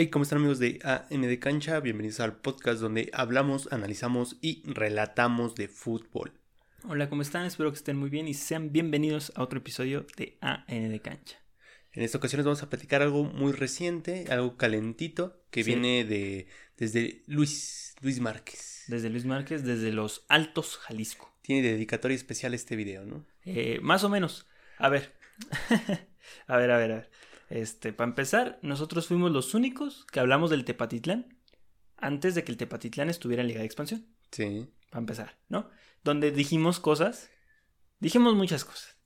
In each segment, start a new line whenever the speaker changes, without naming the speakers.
Hey, ¿cómo están amigos de AM de Cancha? Bienvenidos al podcast donde hablamos, analizamos y relatamos de fútbol.
Hola, ¿cómo están? Espero que estén muy bien y sean bienvenidos a otro episodio de AN de Cancha.
En esta ocasión les vamos a platicar algo muy reciente, algo calentito, que
Sí.
viene de desde Luis, Luis Márquez.
Desde Luis Márquez, desde los Altos, Jalisco.
Tiene dedicatoria especial este video, ¿no?
Eh, más o menos. A ver. a ver, a ver, a ver. Este, para empezar, nosotros fuimos los únicos que hablamos del Tepatitlán antes de que el Tepatitlán estuviera en Liga de Expansión.
Sí.
Para empezar, ¿no? Donde dijimos cosas. Dijimos muchas cosas.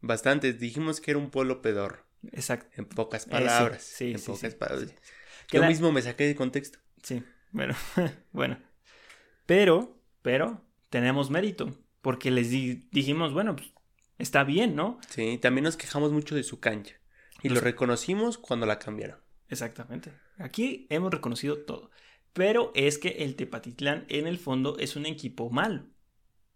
Bastantes. Dijimos que era un pueblo pedor.
Exacto.
En pocas
Eh, sí,
palabras.
sí,
en
sí,
pocas
sí,
palabras.
sí.
Yo
la-
mismo me saqué de contexto.
Sí, bueno, bueno. Pero, pero, tenemos mérito. Porque les di- dijimos, bueno, pues está bien, ¿no?
Sí, también nos quejamos mucho de su cancha. Y lo reconocimos cuando la cambiaron.
Exactamente. Aquí hemos reconocido todo. Pero es que el Tepatitlán, en el fondo, es un equipo malo.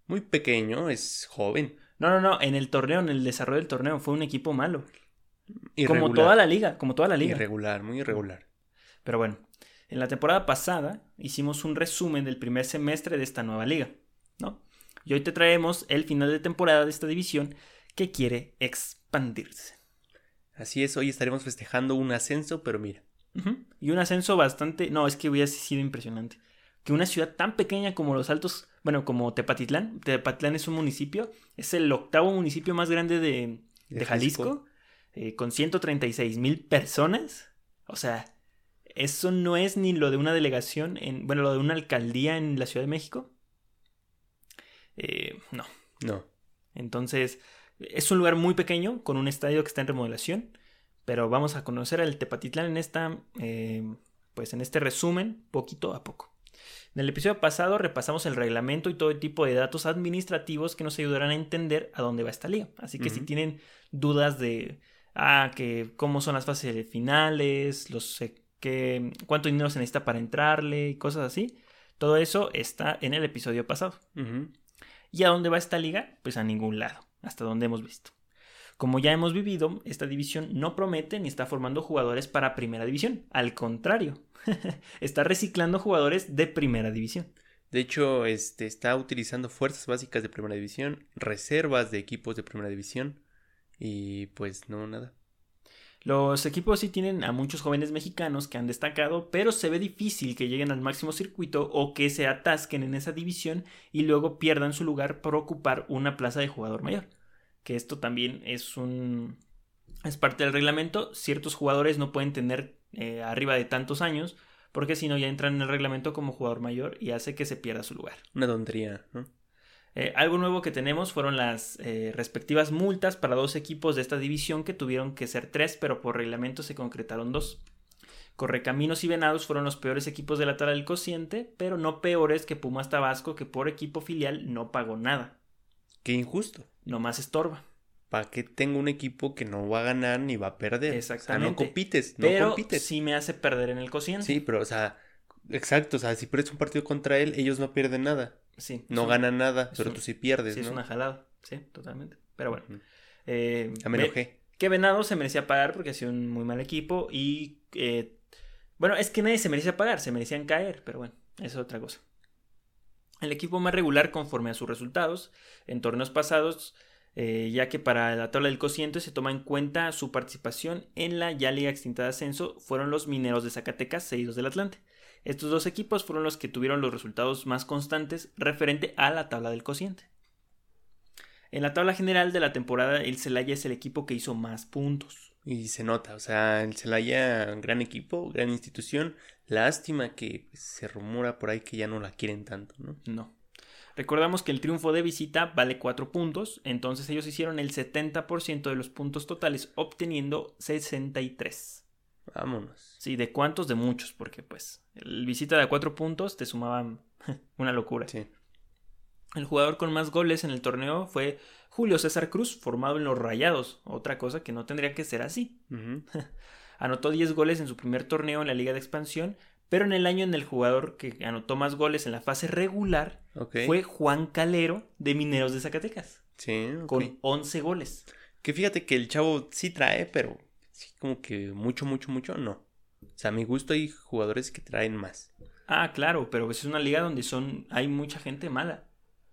Muy pequeño, es joven.
No, no, no. En el torneo, en el desarrollo del torneo, fue un equipo malo.
Irregular.
Como toda la liga, como toda la liga.
Irregular, muy irregular.
Pero bueno, en la temporada pasada hicimos un resumen del primer semestre de esta nueva liga, ¿no? Y hoy te traemos el final de temporada de esta división que quiere expandirse.
Así es, hoy estaremos festejando un ascenso, pero mira.
Y un ascenso bastante... No, es que hubiera sido impresionante. Que una ciudad tan pequeña como Los Altos, bueno, como Tepatitlán, Tepatitlán es un municipio, es el octavo municipio más grande de,
De
de Jalisco, eh, con 136 mil personas. O sea, eso no es ni lo de una delegación, en, bueno, lo de una alcaldía en la Ciudad de México. Eh, no.
no.
Entonces, es un lugar muy pequeño, con un estadio que está en remodelación. Pero vamos a conocer al Tepatitlán en esta, eh, pues en este resumen, poquito a poco. En el episodio pasado repasamos el reglamento y todo tipo de datos administrativos que nos ayudarán a entender a dónde va esta liga. Así que si tienen dudas de ah, que cómo son las fases finales, los eh, que, cuánto dinero se necesita para entrarle y cosas así, todo eso está en el episodio pasado. ¿Y a dónde va esta liga? Pues a ningún lado, hasta donde hemos visto. Como ya hemos vivido, esta división no promete ni está formando jugadores para primera división. Al contrario, está reciclando jugadores de primera división.
De hecho, este está utilizando fuerzas básicas de primera división, reservas de equipos de primera división y pues no nada.
Los equipos sí tienen a muchos jóvenes mexicanos que han destacado, pero se ve difícil que lleguen al máximo circuito o que se atasquen en esa división y luego pierdan su lugar por ocupar una plaza de jugador mayor. Que esto también es un es parte del reglamento. Ciertos jugadores no pueden tener eh, arriba de tantos años porque si no ya entran en el reglamento como jugador mayor y hace que se pierda su lugar.
Una tontería, ¿no?
Eh, algo nuevo que tenemos fueron las eh, respectivas multas para dos equipos de esta división que tuvieron que ser tres, pero por reglamento se concretaron dos. Correcaminos y Venados fueron los peores equipos de la tabla del cociente, pero no peores que Pumas Tabasco, que por equipo filial no pagó nada.
Qué injusto.
Nomás estorba.
¿Para qué tengo un equipo que no va a ganar ni va a perder? O sea, no
Exactamente.
compites, no
pero
compites.
sí me hace perder en el cociente.
Sí, pero o sea, exacto, o sea, si pierdes un partido contra él, ellos no pierden nada.
Sí,
No ganan nada, pero
un-
tú sí pierdes,
sí, es una jalada. Sí, totalmente. Pero bueno.
Ujú.
eh,
Ya me
ve-
enojé.
que Venado se merecía pagar porque ha sido un muy mal equipo y eh, bueno, es que nadie se merecía pagar, se merecían caer, pero bueno, eso es otra cosa. El equipo más regular conforme a sus resultados en torneos pasados, eh, ya que para la tabla del cociente se toma en cuenta su participación en la ya liga extinta de ascenso, fueron los mineros de Zacatecas, seguidos del Atlante. Estos dos equipos fueron los que tuvieron los resultados más constantes referente a la tabla del cociente. En la tabla general de la temporada, el Celaya es el equipo que hizo más puntos.
Y se nota, o sea, el Celaya, gran equipo, gran institución. Lástima que pues, se rumora por ahí que ya no la quieren tanto, ¿no?
No. Recordamos que el triunfo de visita vale 4 puntos, entonces ellos hicieron el 70% de los puntos totales, obteniendo 63.
Vámonos.
Sí, ¿de cuántos? De muchos, porque pues el visita de 4 puntos te sumaban una locura.
Sí.
El jugador con más goles en el torneo fue Julio César Cruz, formado en los Rayados, otra cosa que no tendría que ser así. Anotó 10 goles en su primer torneo en la Liga de Expansión, pero en el año en el jugador que anotó más goles en la fase regular fue Juan Calero de Mineros de Zacatecas,
Sí,
con 11 goles.
Que fíjate que el chavo sí trae, pero sí como que mucho, mucho, mucho, no. O sea, a mi gusto hay jugadores que traen más.
Ah, claro, pero es una liga donde son hay mucha gente mala.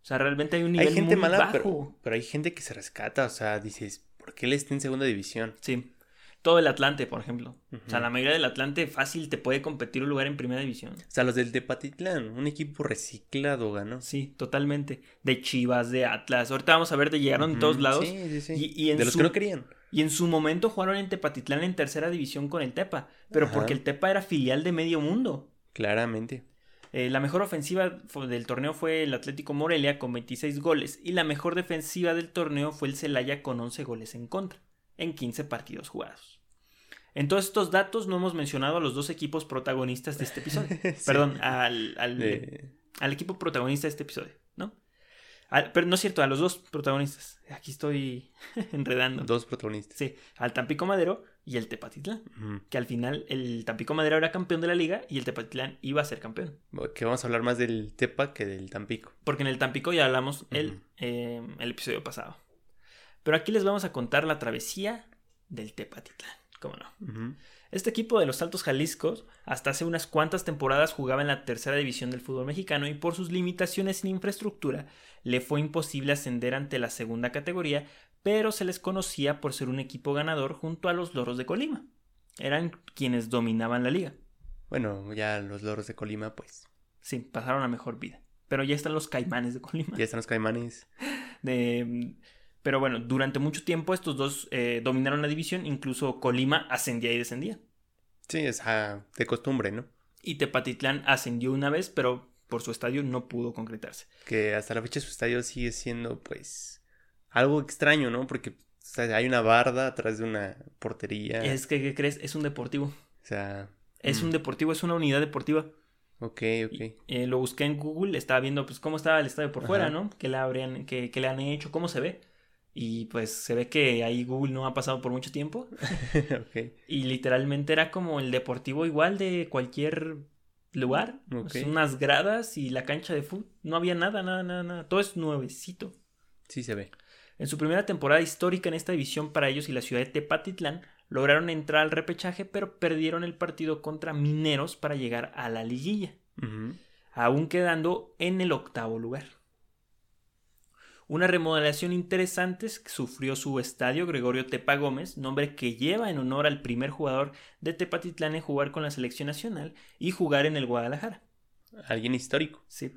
O sea, realmente hay un nivel
hay gente
muy
mala,
bajo.
pero, pero hay gente que se rescata. O sea, dices, ¿por qué él está en segunda división?
Sí. Todo el Atlante, por ejemplo. O sea, la mayoría del Atlante fácil te puede competir un lugar en primera división.
O sea, los del Tepatitlán, un equipo reciclado ganó.
Sí, totalmente. De Chivas, de Atlas. Ahorita vamos a ver de llegaron de todos lados.
Sí, sí, sí.
Y- y en
de los
su-
que no querían.
Y en su momento jugaron en Tepatitlán en tercera división con el Tepa. Pero
Ajá.
porque el Tepa era filial de medio mundo.
Claramente.
Eh, la mejor ofensiva del torneo fue el Atlético Morelia con 26 goles. Y la mejor defensiva del torneo fue el Celaya con 11 goles en contra. En 15 partidos jugados. En todos estos datos no hemos mencionado a los dos equipos protagonistas de este episodio.
Sí.
Perdón, al, al,
De-
al equipo protagonista de este episodio. Al- pero no es cierto, a los dos protagonistas. Aquí estoy enredando.
Dos protagonistas.
Sí, al Tampico Madero y el Tepatitlán. Que al final el Tampico Madero era campeón de la liga y el Tepatitlán iba a ser campeón.
Que vamos a hablar más del Tepa que del Tampico.
Porque en el Tampico ya hablamos el, eh, el episodio pasado. Pero aquí les vamos a contar la travesía del Tepatitlán. ¿Cómo no? Este equipo de los Altos Jaliscos hasta hace unas cuantas temporadas jugaba en la tercera división del fútbol mexicano y por sus limitaciones en infraestructura le fue imposible ascender ante la segunda categoría, pero se les conocía por ser un equipo ganador junto a los Loros de Colima. Eran quienes dominaban la liga.
Bueno, ya los loros de Colima, pues.
Sí, pasaron a mejor vida. Pero ya están los Caimanes de Colima.
Ya están los caimanes.
De- pero bueno, durante mucho tiempo estos dos eh, dominaron la división, incluso Colima ascendía y descendía.
Sí, es ah, de costumbre, ¿no?
Y Tepatitlán ascendió una vez, pero por su estadio no pudo concretarse.
Que hasta la fecha su estadio sigue siendo, pues, algo extraño, ¿no? Porque o sea, hay una barda atrás de una portería.
Es que, ¿qué crees? Es un deportivo.
O sea.
Es
mm,
un deportivo, es una unidad deportiva.
Ok, ok.
Eh, lo busqué en Google, estaba viendo pues cómo estaba el estadio por fuera. ¿no? ¿Qué le, habrían, qué, qué le han hecho? ¿Cómo se ve? Y pues se ve que ahí Google no ha pasado por mucho tiempo. Y literalmente era como el deportivo igual de cualquier lugar. Pues, unas gradas y la cancha de fútbol. No había nada, nada, nada, nada. Todo es nuevecito.
Sí se ve.
En su primera temporada histórica en esta división para ellos y la ciudad de Tepatitlán, lograron entrar al repechaje, pero perdieron el partido contra Mineros para llegar a la liguilla, aún quedando en el octavo lugar. Una remodelación interesante sufrió su estadio Gregorio Tepa Gómez, nombre que lleva en honor al primer jugador de Tepatitlán en jugar con la selección nacional y jugar en el Guadalajara.
Alguien histórico.
Sí.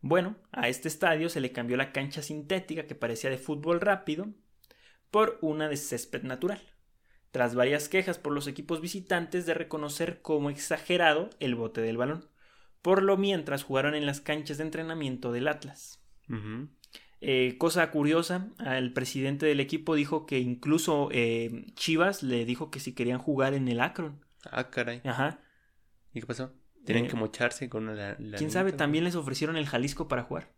Bueno, a este estadio se le cambió la cancha sintética que parecía de fútbol rápido por una de césped natural, tras varias quejas por los equipos visitantes de reconocer como exagerado el bote del balón. Por lo mientras jugaron en las canchas de entrenamiento del Atlas. Eh, cosa curiosa, el presidente del equipo dijo que incluso eh, Chivas le dijo que si querían jugar en el Akron.
Ah, caray.
Ajá.
¿Y qué pasó? ¿Tienen
Eh,
que mocharse con la. la
¿Quién sabe? También les ofrecieron el Jalisco para jugar.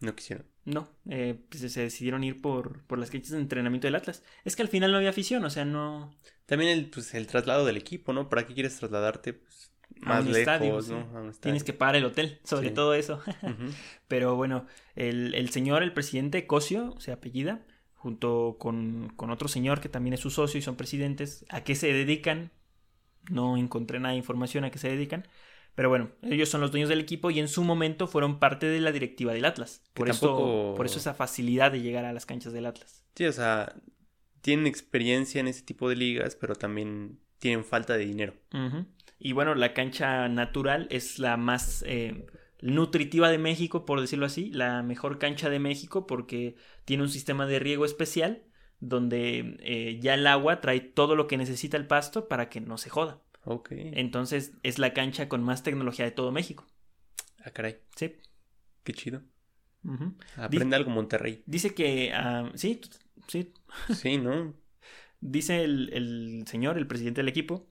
No quisieron.
No, eh, pues se decidieron ir por, por las canchas de entrenamiento del Atlas. Es que al final no había afición, o sea, no...
También el, pues, el traslado del equipo, ¿no? ¿Para qué quieres trasladarte? Pues,
A
más
un
lejos,
estadio, sí.
¿no? A un estadio.
Tienes que pagar el hotel, sobre
Sí.
todo eso. Pero bueno, el, el señor, el presidente Cosio, se apellida, junto con, con otro señor que también es su socio y son presidentes, ¿a qué se dedican? No encontré nada de información a qué se dedican. Pero bueno, ellos son los dueños del equipo y en su momento fueron parte de la directiva del Atlas.
Que
Por, eso,
tampoco-
por eso esa facilidad de llegar a las canchas del Atlas.
Sí, o sea, tienen experiencia en ese tipo de ligas, pero también tienen falta de dinero.
Ujú. Y bueno, la cancha natural es la más eh, nutritiva de México, por decirlo así, la mejor cancha de México porque tiene un sistema de riego especial donde eh, ya el agua trae todo lo que necesita el pasto para que no se joda.
Ok.
Entonces es la cancha con más tecnología de todo México.
Ah, caray.
Sí.
Qué chido. Aprende algo Monterrey.
Dice que, ah, sí, sí,
Sí, ¿no?
Dice el, el señor, el presidente del equipo,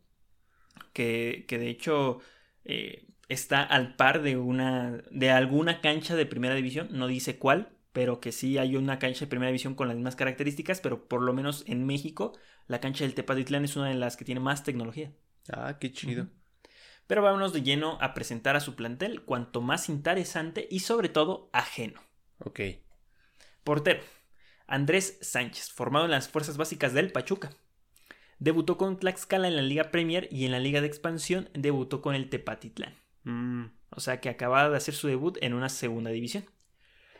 que, que de hecho eh, está al par de una de alguna cancha de primera división, no dice cuál, pero que sí hay una cancha de primera división con las mismas características, pero por lo menos en México la cancha del Tepatitlán es una de las que tiene más tecnología.
Ah, qué chido.
Pero vámonos de lleno a presentar a su plantel, cuanto más interesante y sobre todo ajeno.
Ok.
Portero. Andrés Sánchez, formado en las fuerzas básicas del Pachuca. Debutó con Tlaxcala en la Liga Premier y en la Liga de Expansión debutó con el Tepatitlán.
Mm,
O sea que acababa de hacer su debut en una segunda división.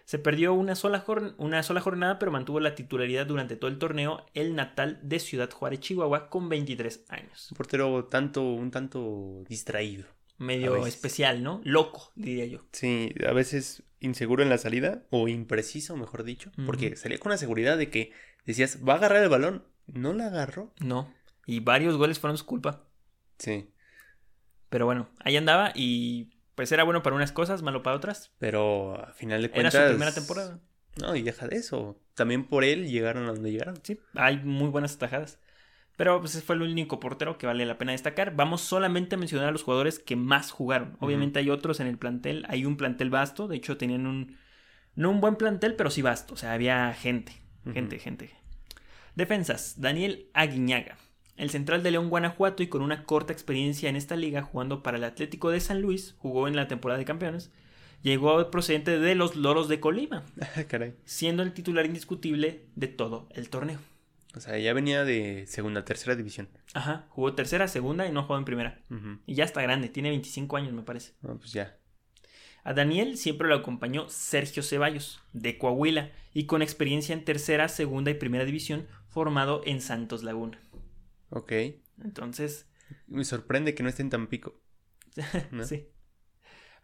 Se perdió una sola, jorn- una sola jornada, pero mantuvo la titularidad durante todo el torneo, el natal de Ciudad Juárez, Chihuahua, con 23 años.
un portero tanto, un tanto distraído.
Medio especial, ¿no? Loco, diría yo.
Sí, a veces inseguro en la salida, o impreciso, mejor dicho, porque salía con la seguridad de que decías, va a agarrar el balón. No la agarró.
No. Y varios goles fueron su culpa.
Sí,
Pero bueno, ahí andaba y pues era bueno para unas cosas, malo para otras.
pero a final de
Era
cuentas.
su primera temporada.
No, y deja de eso. También por él llegaron a donde llegaron.
Sí, hay muy buenas atajadas. Pero pues ese fue el único portero que vale la pena destacar. Vamos solamente a mencionar a los jugadores que más jugaron. Obviamente hay otros en el plantel. Hay un plantel vasto. De hecho, tenían un. No un buen plantel, pero sí vasto. O sea, había gente. Gente, gente. Defensas. Daniel Aguiñaga. El central de León, Guanajuato, y con una corta experiencia en esta liga jugando para el Atlético de San Luis, jugó en la temporada de campeones. Llegó procedente de los Loros de Colima,
Caray.
siendo el titular indiscutible de todo el torneo.
O sea, ya venía de segunda, tercera división.
Ajá, jugó tercera, segunda y no jugó en primera. Y ya está grande, tiene 25 años me parece.
No, pues ya.
A Daniel siempre lo acompañó Sergio Ceballos, de Coahuila, y con experiencia en tercera, segunda y primera división, formado en Santos Laguna.
Ok.
Entonces,
Me sorprende que no esté en Tampico. ¿no?
sí.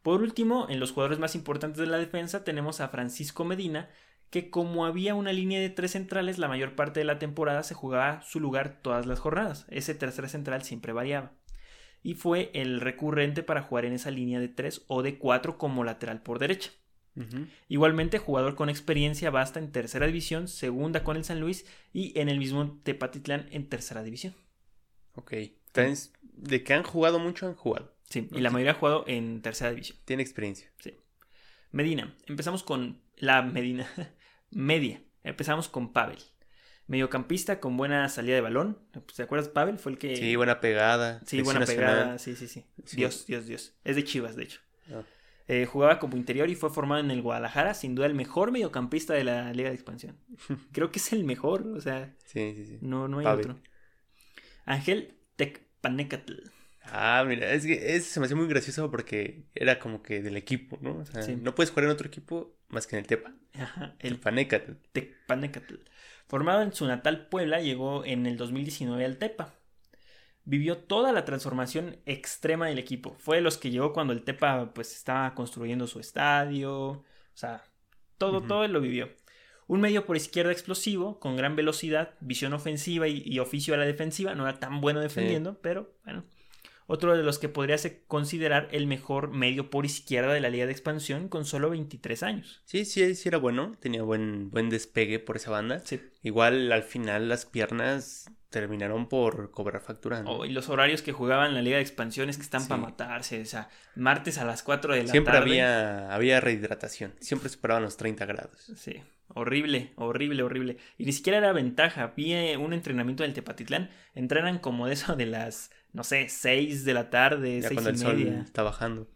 Por último, en los jugadores más importantes de la defensa tenemos a Francisco Medina, que como había una línea de tres centrales, la mayor parte de la temporada se jugaba su lugar todas las jornadas. Ese tercer central siempre variaba. Y fue el recurrente para jugar en esa línea de tres o de cuatro como lateral por derecha. Igualmente, jugador con experiencia basta en tercera división, segunda con el San Luis y en el mismo Tepatitlán en tercera división.
Ok. Entonces, de que han jugado mucho, han jugado.
Sí, y la mayoría ha jugado en tercera división.
Tiene experiencia.
Medina. Empezamos con la Medina. Media. Empezamos con Pavel. Mediocampista con buena salida de balón. ¿Te acuerdas? Pavel fue el que.
Sí, buena pegada.
Sí, buena pegada. Sí, sí, sí,
Sí.
Dios, Dios, Dios. Es de Chivas, de hecho.
Ah.
Eh, jugaba como interior y fue formado en el Guadalajara. Sin duda el mejor mediocampista de la Liga de Expansión. Creo que es el mejor. O sea,
Sí, sí, sí.
no, no hay otro. Ángel Tecpanecatl.
Ah, mira, es que se me hace muy gracioso porque era como que del equipo, ¿no? O sea,
Sí.
no puedes jugar en otro equipo más que en el Tepa.
Ajá,
El
el
Panecatl.
Tecpanecatl. Formado en su natal Puebla, llegó en el 2019 al Tepa. Vivió toda la transformación extrema del equipo. Fue de los que llegó cuando el Tepa pues estaba construyendo su estadio. O sea, todo, todo él lo vivió. Un medio por izquierda explosivo, con gran velocidad, visión ofensiva y, y oficio a la defensiva. No era tan bueno defendiendo, pero bueno. Otro de los que podría considerar el mejor medio por izquierda de la Liga de Expansión con solo 23 años.
Sí, sí, sí era bueno. Tenía buen, buen despegue por esa banda.
Sí.
Igual al final las piernas terminaron por cobrar factura. ¿no?
Oh, y los horarios que jugaban la Liga de Expansión es que están
Sí.
para matarse. O sea, martes a las 4 de la
Siempre
tarde.
había, había rehidratación. Siempre superaban los 30 grados.
Sí, horrible, horrible, horrible. Y ni siquiera era ventaja. Vi eh, un entrenamiento del Tepatitlán. Entrenan como de eso de las, no sé, 6 de la tarde,
Ya
6
cuando
y
el sol está bajando.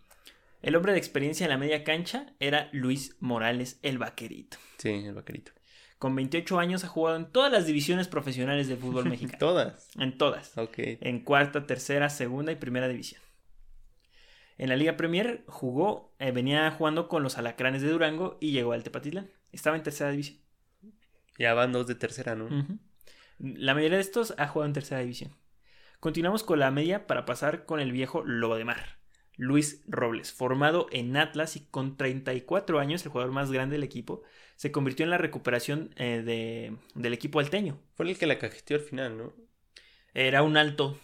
El hombre de experiencia en la media cancha era Luis Morales, el vaquerito.
Sí, el vaquerito.
Con 28 años ha jugado en todas las divisiones profesionales del fútbol mexicano.
Todas.
en todas.
Ok.
en cuarta, tercera, segunda y primera división. En la Liga Premier jugó, eh, venía jugando con los Alacranes de Durango y llegó al Tepatitlán. Estaba en tercera división.
Ya van dos de tercera, ¿no?
La mayoría de estos ha jugado en tercera división. Continuamos con la media para pasar con el viejo Lobo de Mar. Luis Robles, formado en Atlas y con 34 años, el jugador más grande del equipo, se convirtió en la recuperación eh, de- del equipo alteño.
Fue el que la cajeteó al final, ¿no?
Era un alto,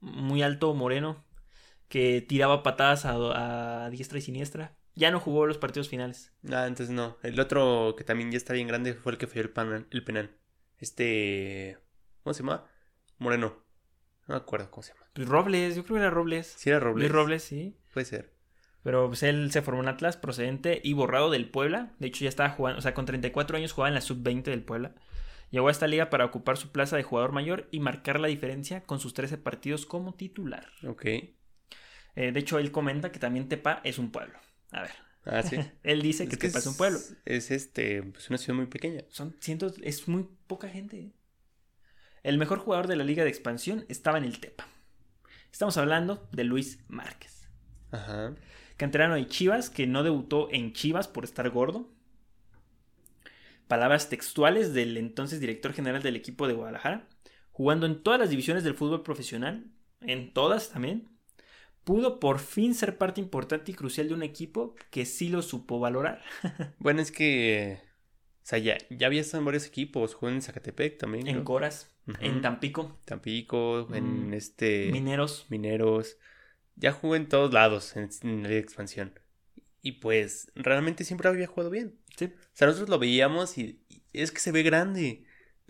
muy alto, moreno, que tiraba patadas a, a diestra y siniestra. Ya no jugó los partidos finales.
Ah, entonces no. El otro que también ya está bien grande fue el que falló el, pan- el penal. Este. ¿Cómo se llama? Moreno. No me acuerdo cómo se llama.
Pues Robles, yo creo que era Robles.
Si era Robles.
Luis Robles, sí.
Puede ser.
Pero pues él se formó en Atlas procedente y borrado del Puebla. De hecho, ya estaba jugando, o sea, con 34 años jugaba en la sub-20 del Puebla. Llegó a esta liga para ocupar su plaza de jugador mayor y marcar la diferencia con sus 13 partidos como titular.
Ok.
Eh, de hecho, él comenta que también Tepa es un pueblo. A ver,
Ah, sí.
él dice que
Es que
Tepa es un pueblo.
Es este, pues una ciudad muy pequeña.
Son cientos, es muy poca gente. El mejor jugador de la liga de expansión estaba en el Tepa. Estamos hablando de Luis Márquez.
Ajá.
Canterano de Chivas, que no debutó en Chivas por estar gordo. Palabras textuales del entonces director general del equipo de Guadalajara. Jugando en todas las divisiones del fútbol profesional, en todas también, pudo por fin ser parte importante y crucial de un equipo que sí lo supo valorar.
Bueno, es que. O sea, ya, ya había estado en varios equipos. Jugó en Zacatepec también.
en. Coras, en Tampico,
Tampico, en
Mm,
este.
Mineros.
Mineros. Ya jugó en todos lados en, en la Liga de expansión. Y pues, realmente siempre había jugado bien.
Sí.
O sea, nosotros lo veíamos y, y es que se ve grande.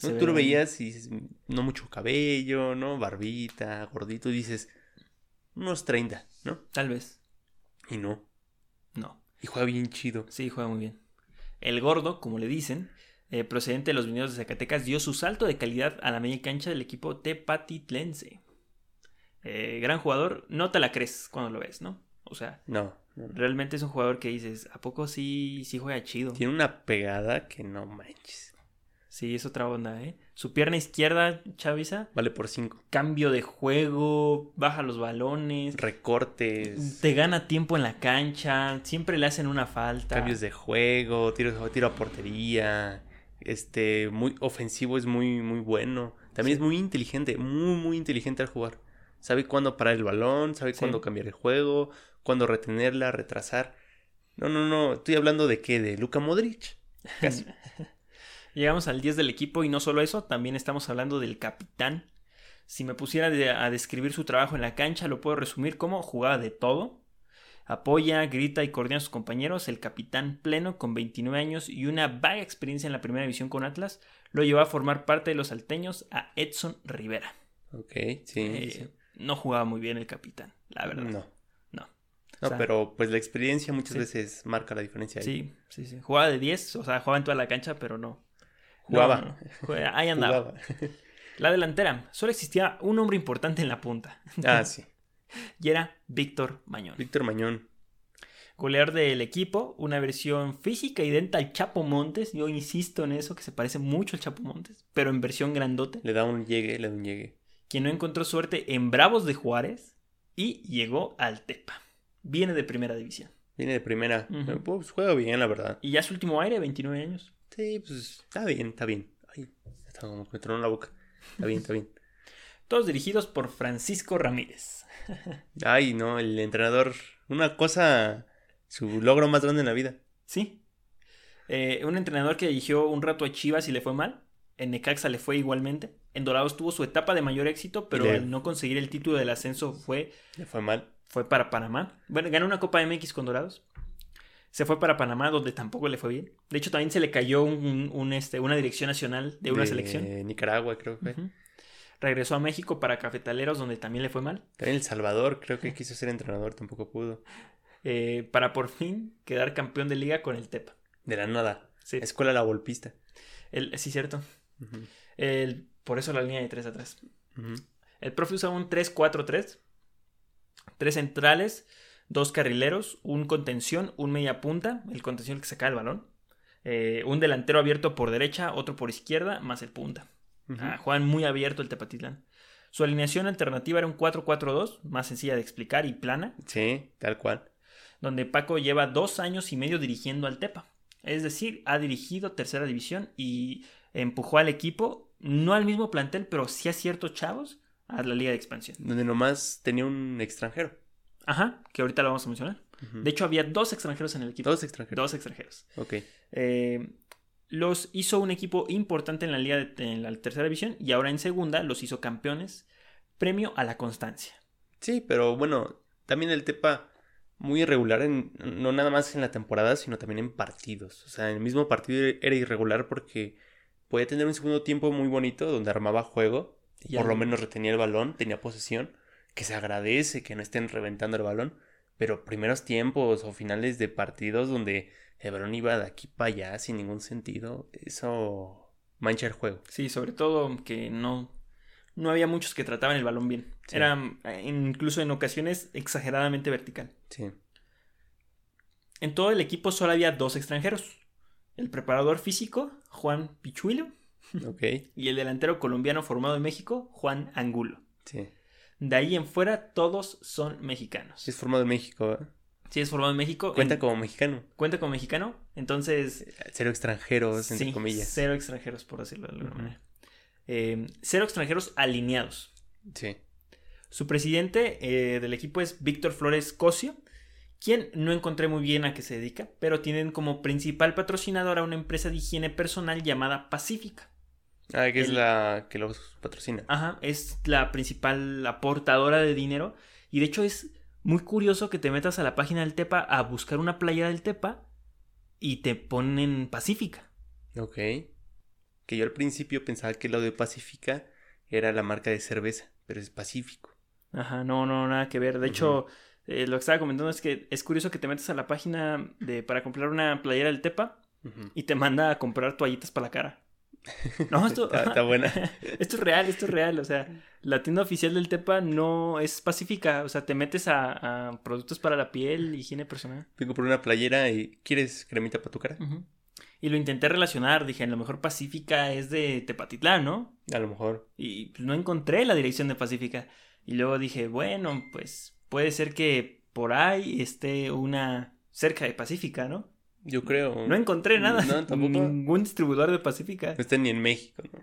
¿no?
Se ve
Tú lo veías y dices, no mucho cabello, ¿no? Barbita, gordito. Y dices, unos 30, ¿no?
Tal vez.
Y no.
No.
Y juega bien chido.
Sí, juega muy bien. El gordo, como le dicen, eh, procedente de los vineros de Zacatecas, dio su salto de calidad a la media cancha del equipo Tepatitlense. Eh, gran jugador, no te la crees cuando lo ves, ¿no? O sea,
No. no, no.
realmente es un jugador que dices, ¿a poco sí, sí juega chido?
Tiene una pegada que no manches.
Sí, es otra onda, ¿eh? Su pierna izquierda, Chavisa,
Vale por 5.
cambio de juego, baja los balones,
Recortes.
te gana tiempo en la cancha, siempre le hacen una falta.
Cambios de juego, tiro, tiro a portería, este, muy ofensivo es muy, muy bueno. También
Sí.
es muy inteligente, muy, muy inteligente al jugar. Sabe cuándo parar el balón, sabe
Sí.
cuándo cambiar el juego, cuándo retenerla, retrasar. No, no, no, estoy hablando de qué, de Luka Modric. Casi.
Llegamos al 10 del equipo y no solo eso, también estamos hablando del capitán. Si me pusiera a describir su trabajo en la cancha, lo puedo resumir como jugaba de todo. Apoya, grita y coordina a sus compañeros. El capitán pleno, con 29 años y una vaga experiencia en la primera división con Atlas, lo llevó a formar parte de los salteños a Edson Rivera.
ok, sí.
Eh,
sí.
No jugaba muy bien el capitán, la verdad.
No.
No.
No,
O sea,
pero pues la experiencia muchas
sí.
veces marca la diferencia. ahí.
Sí, sí, sí. Jugaba de 10, o sea, jugaba en toda la cancha, pero no.
Jugaba.
No, no, Ahí andaba.
Jugaba.
La delantera. Solo existía un hombre importante en la punta.
ah, sí.
Y era Víctor Mañón.
Víctor Mañón.
Goleador del equipo, una versión física idéntica al Chapo Montes. Yo insisto en eso, que se parece mucho al Chapo Montes, pero en versión grandote.
Le da un llegue, le da un llegue.
Quien no encontró suerte en Bravos de Juárez y llegó al Tepa. Viene de primera división.
Viene de primera. Pues juega bien, la verdad.
Y ya su último aire, 29 años.
Sí, pues está bien, está bien. Ay, está como que me tronó la boca. Está bien, está bien.
Todos dirigidos por Francisco Ramírez.
Ay, no, el entrenador. Una cosa. Su logro más grande en la vida.
Sí. Eh, un entrenador que dirigió un rato a Chivas y le fue mal. En Necaxa le fue igualmente. En Dorados tuvo su etapa de mayor éxito, pero
le-
al no conseguir el título del ascenso fue,
Le fue mal.
fue para Panamá. Bueno, ganó una Copa MX con Dorados. Se fue para Panamá, donde tampoco le fue bien. De hecho, también se le cayó un, un, este, una dirección nacional de una selección.
Nicaragua, creo que fue.
Ujú. Regresó a México para Cafetaleros, donde también le fue mal.
También El Salvador, creo que quiso ser entrenador, tampoco pudo.
eh, para por fin quedar campeón de liga con el Tepa.
De la nada.
Sí,
Escuela La Volpista.
el, sí cierto. El, por eso la línea de tres atrás.
ujú.
El profe usa un 3-4-3. Tres centrales, dos carrileros, un contención, un media punta, el contención que saca el balón. eh, un delantero abierto por derecha, otro por izquierda, más el punta.
Ujú.
Ah, juegan muy abierto el Tepatitlán. Su alineación alternativa era un 4-4-2, más sencilla de explicar y plana,
Sí, tal cual.
donde Paco lleva dos años y medio dirigiendo al Tepa. Es decir, ha dirigido tercera división y empujó al equipo, no al mismo plantel, pero sí a ciertos chavos, a la liga de expansión.
Donde nomás tenía un extranjero.
Ajá, que ahorita lo vamos a mencionar. De hecho, había dos extranjeros en el equipo.
Todos extranjeros.
Dos extranjeros.
Ok.
Eh, los hizo un equipo importante en la liga de, en la tercera división y ahora en segunda los hizo campeones. Premio a la constancia.
Sí, pero bueno, también el Tepa muy irregular, en, no nada más en la temporada, sino también en partidos. O sea, en el mismo partido era irregular porque podía tener un segundo tiempo muy bonito donde armaba juego,
Y
por
al-
lo menos retenía el balón, tenía posesión, que se agradece que no estén reventando el balón, pero primeros tiempos o finales de partidos donde el balón iba de aquí para allá sin ningún sentido, eso mancha el juego.
Sí, sobre todo que no, no había muchos que trataban el balón bien.
Sí.
Era eh, incluso en ocasiones exageradamente vertical.
Sí.
En todo el equipo solo había dos extranjeros. El preparador físico, Juan Pichuilo,
Ok.
Y el delantero colombiano formado en México, Juan Angulo.
Sí.
De ahí en fuera, todos son mexicanos.
Es formado en México, ¿eh?
Si es formado en México.
Cuenta
en-
como mexicano.
cuenta como mexicano. Entonces,
Cero extranjeros, entre
sí,
comillas.
cero extranjeros, por decirlo de alguna manera. Eh, cero extranjeros alineados.
Sí.
Su presidente eh, del equipo es Víctor Flores Cosio, quien no encontré muy bien a qué se dedica, pero tienen como principal patrocinador a una empresa de higiene personal llamada Pacífica.
Ah, que es la que los patrocina.
Ajá, es la principal aportadora de dinero. Y de hecho es muy curioso que te metas a la página del Tepa a buscar una playa del Tepa y te ponen Pacífica.
Ok. Que yo al principio pensaba que lo de Pacífica era la marca de cerveza, pero es Pacífico.
Ajá, no, no, nada que ver. De hecho, eh, lo que estaba comentando es que es curioso que te metas a la página de, para comprar una playera del Tepa y te manda a comprar toallitas para la cara. No, esto
Está- está buena.
esto es real, esto es real. O sea, la tienda oficial del Tepa no es pacífica. O sea, te metes a, a productos para la piel, higiene personal.
Vengo por una playera y ¿quieres cremita para tu cara?
Y lo intenté relacionar. Dije, a lo mejor Pacífica es de Tepatitlán, ¿no?
A lo mejor.
Y pues, no encontré la dirección de Pacífica. Y luego dije, bueno, pues puede ser que por ahí esté una cerca de Pacífica, ¿no?
Yo creo.
No encontré nada.
No, tampoco.
Ningún distribuidor de Pacífica.
No está ni en México, ¿no?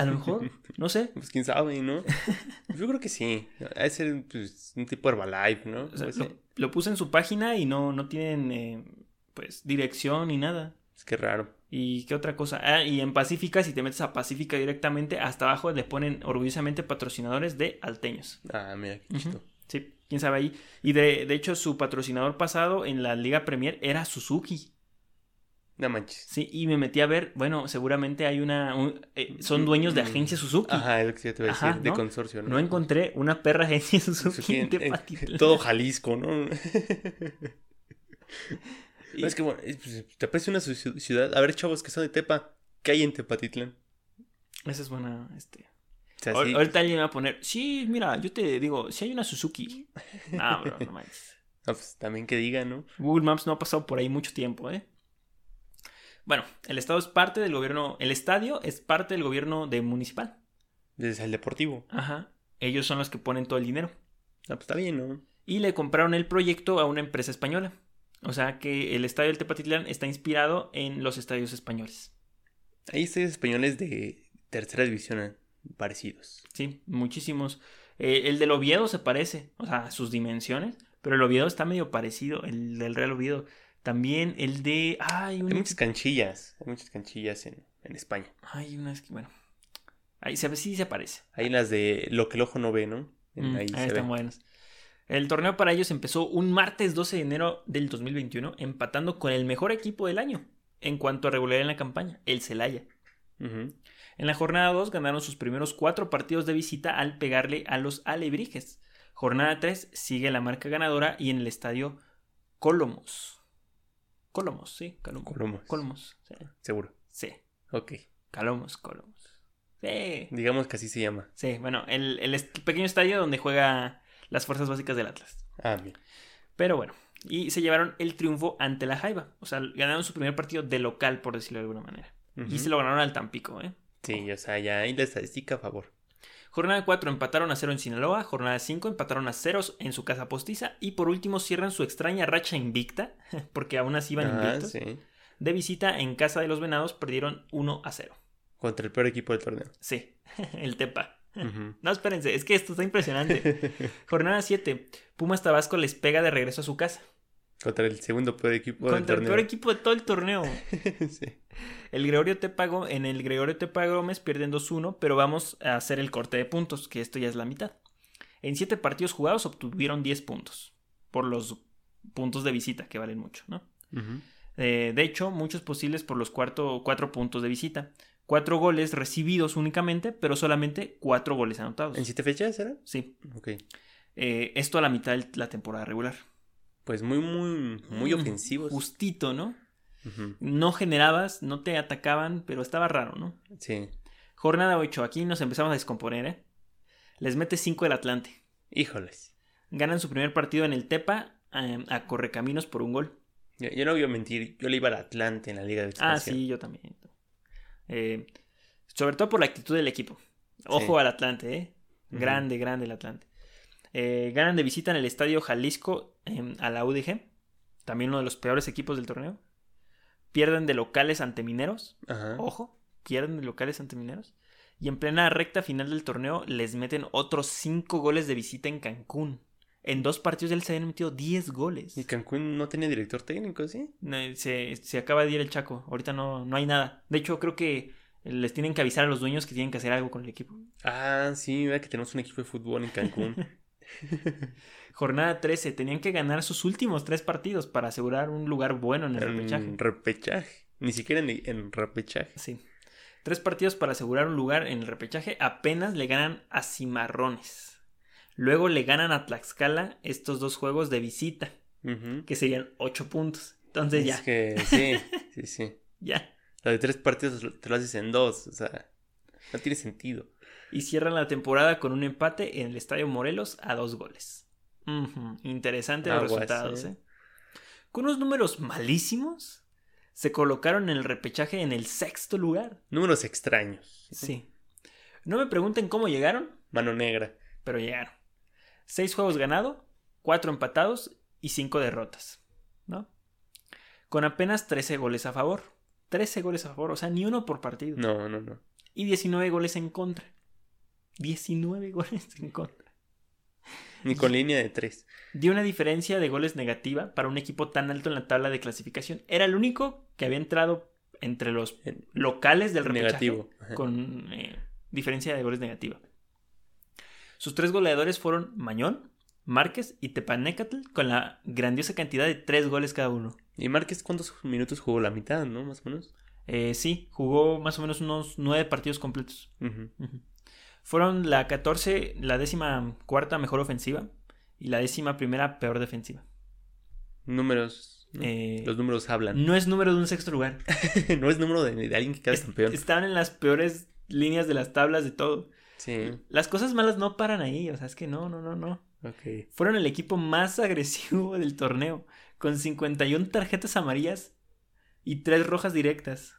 A lo mejor, no sé.
Pues quién sabe, ¿no? Yo creo que sí. Ha de ser pues, un tipo Herbalife, ¿no?
O sea,
Pues,
lo, lo puse en su página y no, no tienen eh, pues dirección ni nada.
Es que raro.
¿Y qué otra cosa? Ah, y en Pacífica, si te metes a Pacífica directamente, hasta abajo le ponen orgullosamente patrocinadores de alteños.
Ah, mira, qué.
Sí, quién sabe ahí. Y de, de hecho, su patrocinador pasado en la Liga Premier era Suzuki.
No manches.
Sí, y me metí a ver, bueno, seguramente hay una. un- eh, son dueños de agencia Suzuki.
Ajá, es lo que yo te iba a decir.
Ajá,
de consorcio, ¿no?
No encontré una perra agencia Suzuki
Suzuki
en
en- todo Jalisco, ¿no?
Y-
Es que bueno, es- pues, te parece una ci- ciudad. A ver, chavos que son de Tepa, ¿qué hay en Tepatitlán?
Esa es buena. Este.
Sea, sí.
Ahorita alguien me va a poner. Sí, mira, yo te digo, si hay una Suzuki. No, bro, no manches.
Ah, pues, también que diga, ¿no?
Google Maps no ha pasado por ahí mucho tiempo, ¿eh? Bueno, el estado es parte del gobierno. El estadio es parte del gobierno de municipal.
Desde el deportivo.
Ajá. Ellos son los que ponen todo el dinero.
Ah, pues está bien, ¿no?
Y le compraron el proyecto a una empresa española. O sea que el estadio del Tepatitlán está inspirado en los estadios españoles.
Hay estadios españoles de tercera división eh, parecidos.
Sí, muchísimos. Eh, el del Oviedo se parece, o sea, sus dimensiones. Pero el Oviedo está medio parecido, el del Real Oviedo. También el de. Ay,
Hay
una.
muchas canchillas. Hay muchas canchillas en, en España.
Ay, una es que, bueno. Ahí se, sí se parece.
Hay las de lo que el ojo no ve, ¿no? En-
Mm,
ahí
están
ve.
buenos. El torneo para ellos empezó un martes 12 de enero del 2021, empatando con el mejor equipo del año en cuanto a regularidad en la campaña, el Celaya.
Ujú.
En la jornada 2 ganaron sus primeros cuatro partidos de visita al pegarle a los alebrijes. Jornada 3 sigue la marca ganadora y en el estadio Colomos. Colomos, sí, Colomos.
Colomos.
Colomos, sí,
Seguro.
sí.
Ok.
Colomos, Colomos. Sí,
Digamos que así se llama.
sí, bueno, el, el pequeño estadio donde juega las fuerzas básicas del Atlas.
Ah, bien.
Pero bueno, y se llevaron el triunfo ante la Jaiba. O sea, ganaron su primer partido de local, por decirlo de alguna manera. Y se lo ganaron al Tampico, ¿eh?
Sí, o sea, ya hay la estadística a favor.
Jornada 4 empataron a 0 en Sinaloa, jornada 5 empataron a 0 en su casa postiza y por último cierran su extraña racha invicta, porque aún así iban
Ah,
invictos.
sí.
De visita en casa de los Venados perdieron 1 a 0.
Contra el peor equipo del torneo.
Sí, el Tepa. No, espérense, es que esto está impresionante. Jornada 7, Pumas Tabasco les pega de regreso a su casa.
Contra el segundo peor equipo del
Contra el
torneo.
peor equipo de todo el torneo.
sí.
El Gregorio Tepa, en el Gregorio Tepa Gómez pierden 2-1, pero vamos a hacer el corte de puntos, que esto ya es la mitad. En 7 partidos jugados obtuvieron 10 puntos, por los puntos de visita, que valen mucho, ¿no? Eh, de hecho, muchos posibles por los 4 puntos de visita. 4 goles recibidos únicamente, pero solamente 4 goles anotados.
¿En siete fechas era?
Sí.
Ok.
Eh, esto a la mitad de la temporada regular.
Pues muy, muy, muy
Mm,
ofensivos.
Justito, ¿no? No generabas, no te atacaban, pero estaba raro, ¿no?
Sí.
Jornada 8, aquí nos empezamos a descomponer, ¿eh? Les mete 5 el Atlante.
Híjoles.
Ganan su primer partido en el Tepa eh, a Correcaminos por un gol.
Yo, yo no voy a mentir. Yo le iba al Atlante en la Liga de
Ah,
Expansión.
sí, yo también. Eh, Sobre todo por la actitud del equipo. Ojo al Atlante, ¿eh? Grande, grande el Atlante. Eh, ganan de visita en el Estadio Jalisco a la UDG. También uno de los peores equipos del torneo. Pierden de locales ante Mineros. Ojo, pierden de locales ante Mineros. Y en plena recta final del torneo les meten otros 5 goles de visita en Cancún. En dos partidos él se habían metido 10 goles.
¿Y Cancún no tenía director técnico, sí?
se, se, acaba de ir el Chaco. Ahorita no, no hay nada. De hecho, creo que les tienen que avisar a los dueños que tienen que hacer algo con el equipo.
Ah, sí, vea que tenemos un equipo de fútbol en Cancún.
Jornada 13. Tenían que ganar sus últimos tres partidos para asegurar un lugar bueno en el repechaje.
repechaje. Ni siquiera en, en repechaje.
Sí. Tres partidos para asegurar un lugar en el repechaje. Apenas le ganan a Cimarrones. Luego le ganan a Tlaxcala estos dos juegos de visita. Que serían ocho puntos. Entonces ya.
Es que sí, sí, sí.
ya.
La de tres partidos te lo haces en dos. O sea, no tiene sentido
y cierran la temporada con un empate en el Estadio Morelos a dos goles. Interesante los resultados, ¿eh? Con unos números malísimos, se colocaron en el repechaje en el sexto lugar.
Números extraños.
Sí. No me pregunten cómo llegaron.
Mano negra.
Pero llegaron. Seis juegos ganados, cuatro empatados y cinco derrotas. ¿No? Con apenas 13 goles a favor. 13 goles a favor, o sea, ni uno por partido.
No, no, no.
Y 19 goles en contra. 19 goles en contra.
Ni con línea de 3.
Dio una diferencia de goles negativa para un equipo tan alto en la tabla de clasificación. Era el único que había entrado entre los locales del negativo. con eh, diferencia de goles negativa. Sus tres goleadores fueron Mañón, Márquez y Tepanecatl con la grandiosa cantidad de tres goles cada uno.
¿Y Márquez cuántos minutos jugó? La mitad, ¿no? Más o menos.
Eh, sí, jugó más o menos unos nueve partidos completos. Fueron la 14, la décima cuarta mejor ofensiva y la décima primera peor defensiva.
Números. Eh, los números hablan.
No es número de un sexto lugar.
no es número de, alguien que queda campeón.
Estaban en las peores líneas de las tablas de todo.
Sí.
Las cosas malas no paran ahí, o sea, es que no, no, no, no.
Okay.
Fueron el equipo más agresivo del torneo, con 51 tarjetas amarillas y 3 rojas directas.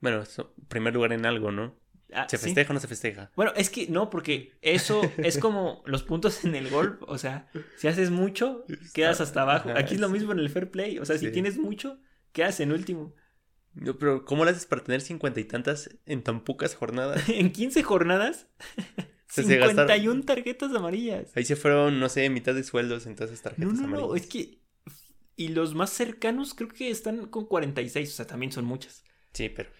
Bueno, primer lugar en algo, ¿no? Ah, ¿Se festeja o no se festeja?
Bueno, es que no, porque eso es como los puntos en el golf. O sea, si haces mucho, quedas hasta abajo. Aquí es lo mismo en el fair play. O sea, si tienes mucho, quedas en último.
No, pero ¿cómo lo haces para tener cincuenta y tantas en tan pocas jornadas?
en 15 jornadas, 51 tarjetas amarillas.
Ahí se fueron, no sé, mitad de sueldos en todas esas tarjetas
no, no, No, es que. Y los más cercanos creo que están con 46, o sea, también son muchas.
Sí, pero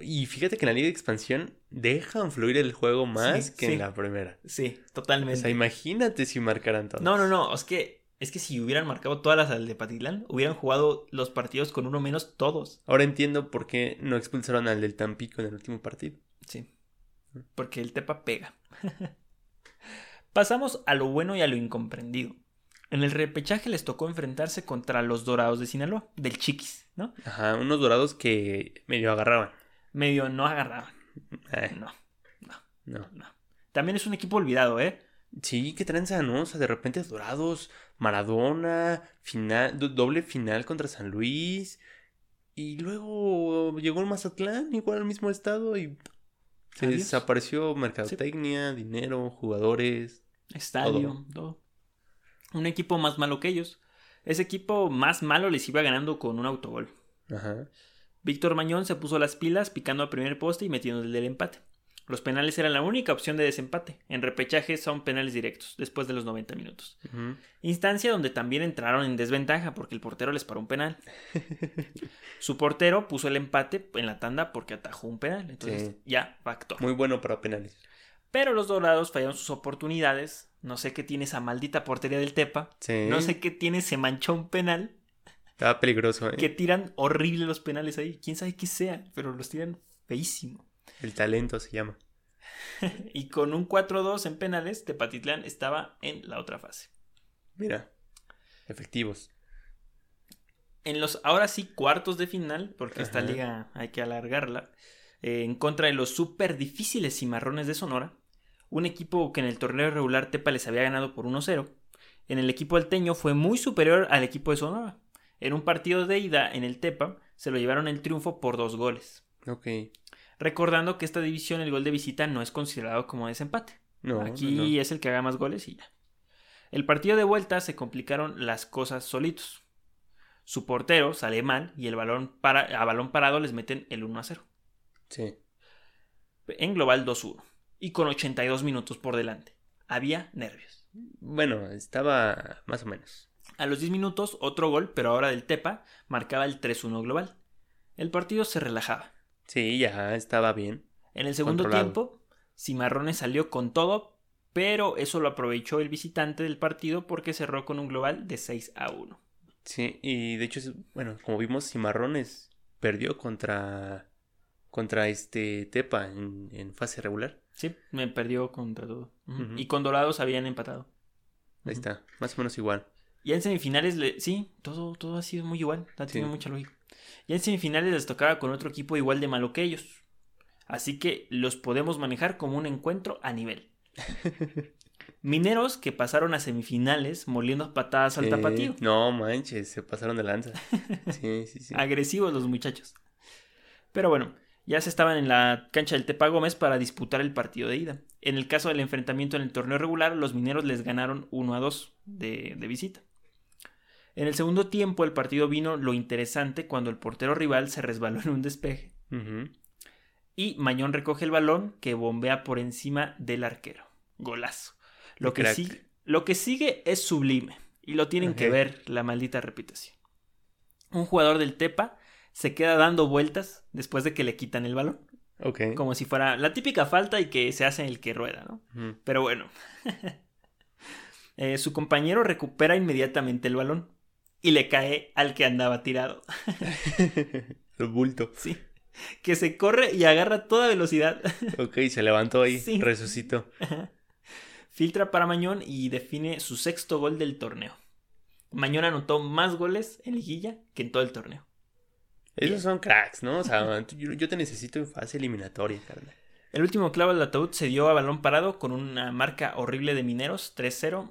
y fíjate que en la Liga de Expansión dejan fluir el juego más que en la primera.
Sí, totalmente.
O sea, imagínate si marcaran todas.
No, no, no. Es que, es que si hubieran marcado todas las al de Patitlán, hubieran jugado los partidos con uno menos todos.
Ahora entiendo por qué no expulsaron al del Tampico en el último partido.
Sí. Porque el Tepa pega. Pasamos a lo bueno y a lo incomprendido. En el repechaje les tocó enfrentarse contra los Dorados de Sinaloa, del Chiquis, ¿no?
Ajá, unos Dorados que medio agarraban.
Medio no agarraban. Eh. No, no, no, También es un equipo olvidado, ¿eh?
Sí, qué tranza, ¿no? O sea, de repente Dorados, Maradona, final, doble final contra San Luis. Y luego llegó el Mazatlán, igual al mismo estado, y se desapareció mercadotecnia, dinero, jugadores.
Estadio, todo un equipo más malo que ellos. Ese equipo más malo les iba ganando con un autogol.
Ajá.
Víctor Mañón se puso las pilas picando al primer poste y metiendo el del empate. Los penales eran la única opción de desempate. En repechaje son penales directos, después de los 90 minutos. Instancia donde también entraron en desventaja porque el portero les paró un penal. Su portero puso el empate en la tanda porque atajó un penal. Entonces ya factor.
Muy bueno para penales.
Pero los dorados fallaron sus oportunidades. No sé qué tiene esa maldita portería del Tepa. No sé qué tiene ese manchón penal.
Estaba peligroso, ¿eh?
Que tiran horrible los penales ahí. Quién sabe qué sea, pero los tiran feísimo.
El talento se llama.
y con un 4-2 en penales, Tepatitlán estaba en la otra fase.
Mira, efectivos.
En los ahora sí cuartos de final, porque esta liga hay que alargarla, eh, en contra de los súper difíciles cimarrones de Sonora, un equipo que en el torneo regular Tepa les había ganado por 1-0. En el equipo alteño fue muy superior al equipo de Sonora. En un partido de ida en el Tepa se lo llevaron el triunfo por dos goles.
Ok.
Recordando que esta división, el gol de visita, no es considerado como desempate.
No,
Aquí
no,
es el que haga más goles y ya. El partido de vuelta se complicaron las cosas solitos. Su portero sale mal y el balón para, a balón parado les meten el 1 a 0.
Sí.
En global 2-1. Y con 82 minutos por delante. Había nervios.
Bueno, estaba más o menos.
A los 10 minutos, otro gol, pero ahora del Tepa, marcaba el 3-1 global. El partido se relajaba.
Sí, ya estaba bien.
En el segundo
Controlado.
tiempo, Cimarrones salió con todo, pero eso lo aprovechó el visitante del partido porque cerró con un global de 6 a 1.
Sí, y de hecho, bueno, como vimos, Cimarrones perdió contra contra este Tepa en, en fase regular.
Sí, me perdió contra todo. Y con Dorados habían empatado.
Ahí está, más o menos igual.
Ya en semifinales, le- sí, todo, todo ha sido muy igual. Ha tenido
Sí.
mucha lógica. Ya en semifinales les tocaba con otro equipo igual de malo que ellos. Así que los podemos manejar como un encuentro a nivel. Mineros que pasaron a semifinales moliendo patadas al
Sí,
tapatío.
No manches, se pasaron de lanza. Sí, sí, sí.
Agresivos los muchachos. Pero bueno, ya se estaban en la cancha del Tepa Gómez para disputar el partido de ida. En el caso del enfrentamiento en el torneo regular, los mineros les ganaron 1 a 2 de, de visita. En el segundo tiempo, el partido vino lo interesante cuando el portero rival se resbaló en un despeje y Mañón recoge el balón que bombea por encima del arquero. Golazo. Lo que, sigue, lo que sigue es sublime y lo tienen que ver la maldita repetición. Un jugador del Tepa se queda dando vueltas después de que le quitan el balón,
Ok.
como si fuera la típica falta y que se hace el que rueda, ¿no? Pero bueno. Eh, su compañero recupera inmediatamente el balón y le cae al que andaba tirado.
El bulto.
Sí. Que se corre y agarra a toda velocidad.
Ok, se levantó ahí,
Sí.
resucitó.
Filtra para Mañón y define su sexto gol del torneo. Mañón anotó más goles en liguilla que en todo el torneo.
Esos son cracks, ¿no? O sea, yo, yo te necesito en fase eliminatoria, carnal.
El último clavo del ataúd se dio a balón parado con una marca horrible de Mineros, 3-0.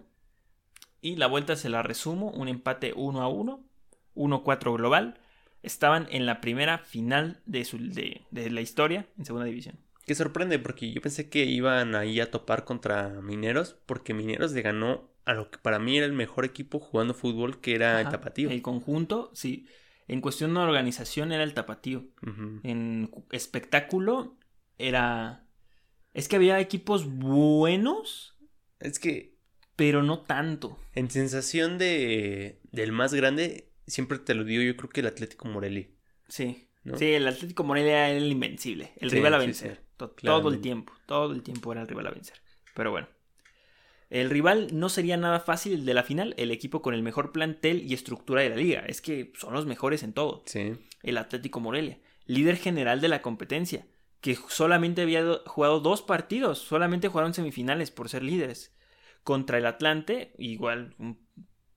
Y la vuelta se la resumo, un empate 1-1, 1-4 global. Estaban en la primera final de, su- de- de la historia en segunda división.
Que sorprende, porque yo pensé que iban ahí a topar contra Mineros, porque Mineros le ganó a lo que para mí era el mejor equipo jugando fútbol, que era el
Ajá.
Tapatío.
El conjunto, sí. En cuestión de organización era el tapatío. En cu- espectáculo era... Es que había equipos buenos,
Es que
pero no tanto.
en sensación de del más grande, siempre te lo digo, yo creo que el Atlético Morelia.
Sí.
¿no?
Sí, el Atlético Morelia era el invencible, el
Sí,
rival a vencer.
sí,
todo el tiempo, todo el tiempo era el rival a vencer. Pero bueno. El rival no sería nada fácil el de la final, el equipo con el mejor plantel y estructura de la liga. Es que son los mejores en todo.
Sí.
El Atlético Morelia, líder general de la competencia, que solamente había do- jugado dos partidos, solamente jugaron semifinales por ser líderes. Contra el Atlante, igual un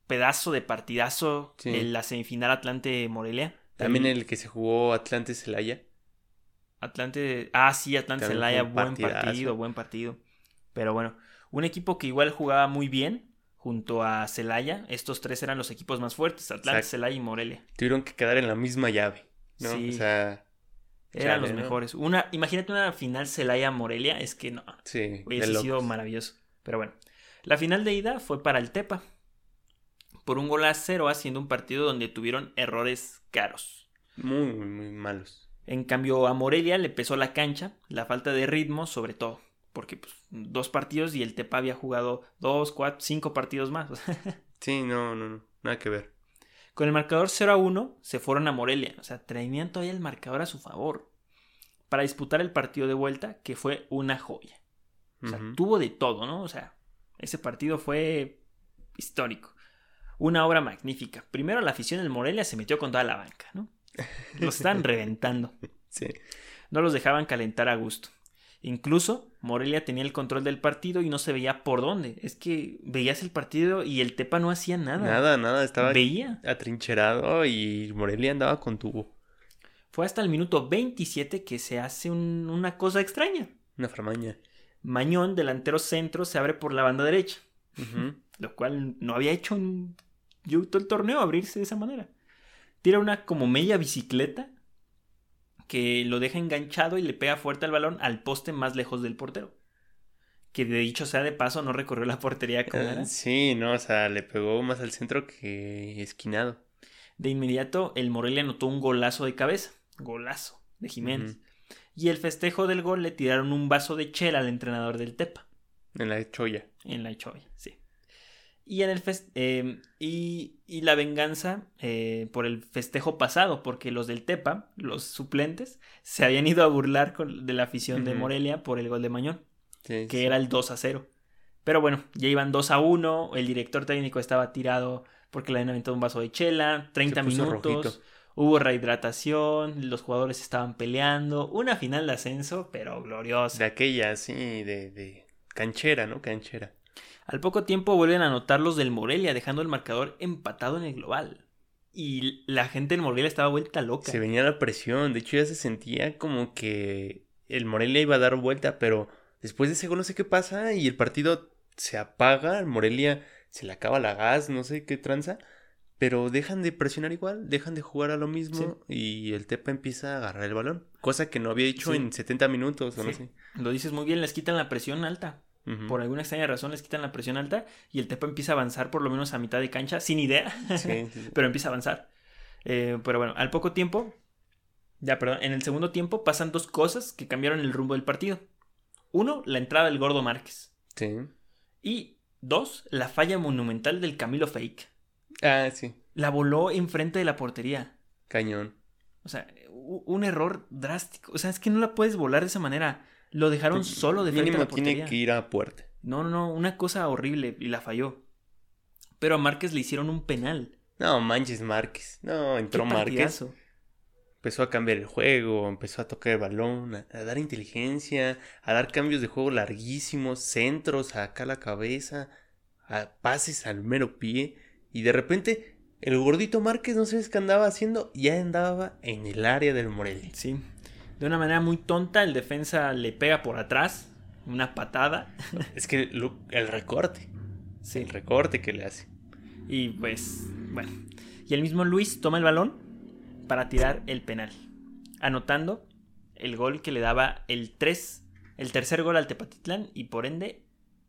pedazo de partidazo
Sí.
en la semifinal Atlante-Morelia.
También el que se jugó Atlante Celaya.
Atlante. Ah, sí, Atlante Celaya, buen
partidazo.
partido, buen partido. Pero bueno, un equipo que igual jugaba muy bien junto a Celaya. Estos tres eran los equipos más fuertes: Atlante,
Exacto.
Celaya y Morelia.
Tuvieron que quedar en la misma llave, ¿no?
Sí.
O sea,
Eran los
¿no?
mejores. Una, imagínate una final Celaya-Morelia, es que no,
sí.
hubiese sido maravilloso. Pero bueno, la final de ida fue para el Tepa. Por un gol a cero, haciendo un partido donde tuvieron errores caros.
Muy, muy, muy malos.
En cambio, a Morelia le pesó la cancha, la falta de ritmo, sobre todo. Porque pues, dos partidos y el Tepa había jugado dos, cuatro, cinco partidos más.
Sí, no, no, no. Nada que ver.
Con el marcador 0 a 1 se fueron a Morelia. O sea, tenían todavía el marcador a su favor. Para disputar el partido de vuelta, que fue una joya. O sea, tuvo de todo, ¿no? O sea, ese partido fue histórico. Una obra magnífica. Primero la afición del Morelia se metió con toda la banca, ¿no? Los estaban reventando.
Sí.
No los dejaban calentar a gusto. Incluso Morelia tenía el control del partido y no se veía por dónde. Es que veías el partido y el Tepa no hacía nada.
Nada, nada. Estaba
Veía.
atrincherado y Morelia andaba con tubo.
Fue hasta el minuto 27 que se hace un- una cosa extraña.
Una framaña.
Mañón, delantero centro, se abre por la banda derecha. Lo cual no había hecho en yo todo el torneo abrirse de esa manera. Tira una como media bicicleta que lo deja enganchado y le pega fuerte al balón al poste más lejos del portero. Que de dicho sea de paso, no recorrió la portería como
Ah,
era.
Sí, no, o sea, le pegó más al centro que esquinado.
De inmediato, el Morelia anotó un golazo de cabeza. Golazo de Jiménez. Y el festejo del gol le tiraron un vaso de chela al entrenador del Tepa.
En la choya.
En la Choya, sí. Y, en el eh, y, y la venganza eh, por el festejo pasado, porque los del Tepa, los suplentes, se habían ido a burlar con- de la afición de. Morelia por el gol de Mañón,
Sí,
que
sí.
era el 2 a 0. Pero bueno, ya iban 2 a 1, el director técnico estaba tirado porque le habían aventado un vaso de chela, 30
puso
minutos,
rojito.
hubo rehidratación, los jugadores estaban peleando, una final de ascenso, pero gloriosa.
De aquella, sí, de, de canchera, ¿no? Canchera.
Al poco tiempo vuelven a anotar los del Morelia, dejando el marcador empatado en el global. Y la gente en Morelia estaba vuelta loca.
Se venía la presión, de hecho ya se sentía como que el Morelia iba a dar vuelta, pero después de ese gol no sé qué pasa y el partido se apaga, el Morelia se le acaba la gas, no sé qué tranza, pero dejan de presionar igual, dejan de jugar a lo mismo y el Tepa empieza a agarrar el balón, cosa que no había hecho
Sí.
en 70 minutos o no sé.
Lo dices muy bien, les quitan la presión alta. Por alguna extraña razón les quitan la presión alta y el Tepa empieza a avanzar por lo menos a mitad de cancha, sin idea,
Sí, sí, sí.
pero empieza a avanzar. Eh, pero bueno, al poco tiempo, ya perdón, en el segundo tiempo pasan dos cosas que cambiaron el rumbo del partido. Uno, la entrada del gordo Márquez.
Sí.
Y dos, la falla monumental del Camilo Fake.
Ah, sí,
La voló enfrente de la portería.
cañón.
O sea, un error drástico. O sea, es que no la puedes volar de esa manera. Lo dejaron solo de frente a
Mínimo
la portería.
tiene que ir a puerta.
No, no, no, una cosa horrible y la falló. Pero a Márquez le hicieron un penal.
No, manches Márquez. No,
Qué
entró Márquez.
partidazo.
empezó a cambiar el juego, empezó a tocar el balón, a, a dar inteligencia, a dar cambios de juego larguísimos, centros, a acá la cabeza, a pases al mero pie. Y de repente, el gordito Márquez no sabes qué andaba haciendo, ya andaba en el área del Morelia.
Sí. De una manera muy tonta, el defensa le pega por atrás. Una patada.
Es que lo- el recorte,
Sí.
el recorte que le hace.
Y pues, bueno. Y el mismo Luis toma el balón para tirar el penal. Anotando el gol que le daba el 3, el tercer gol al Tepatitlán y por ende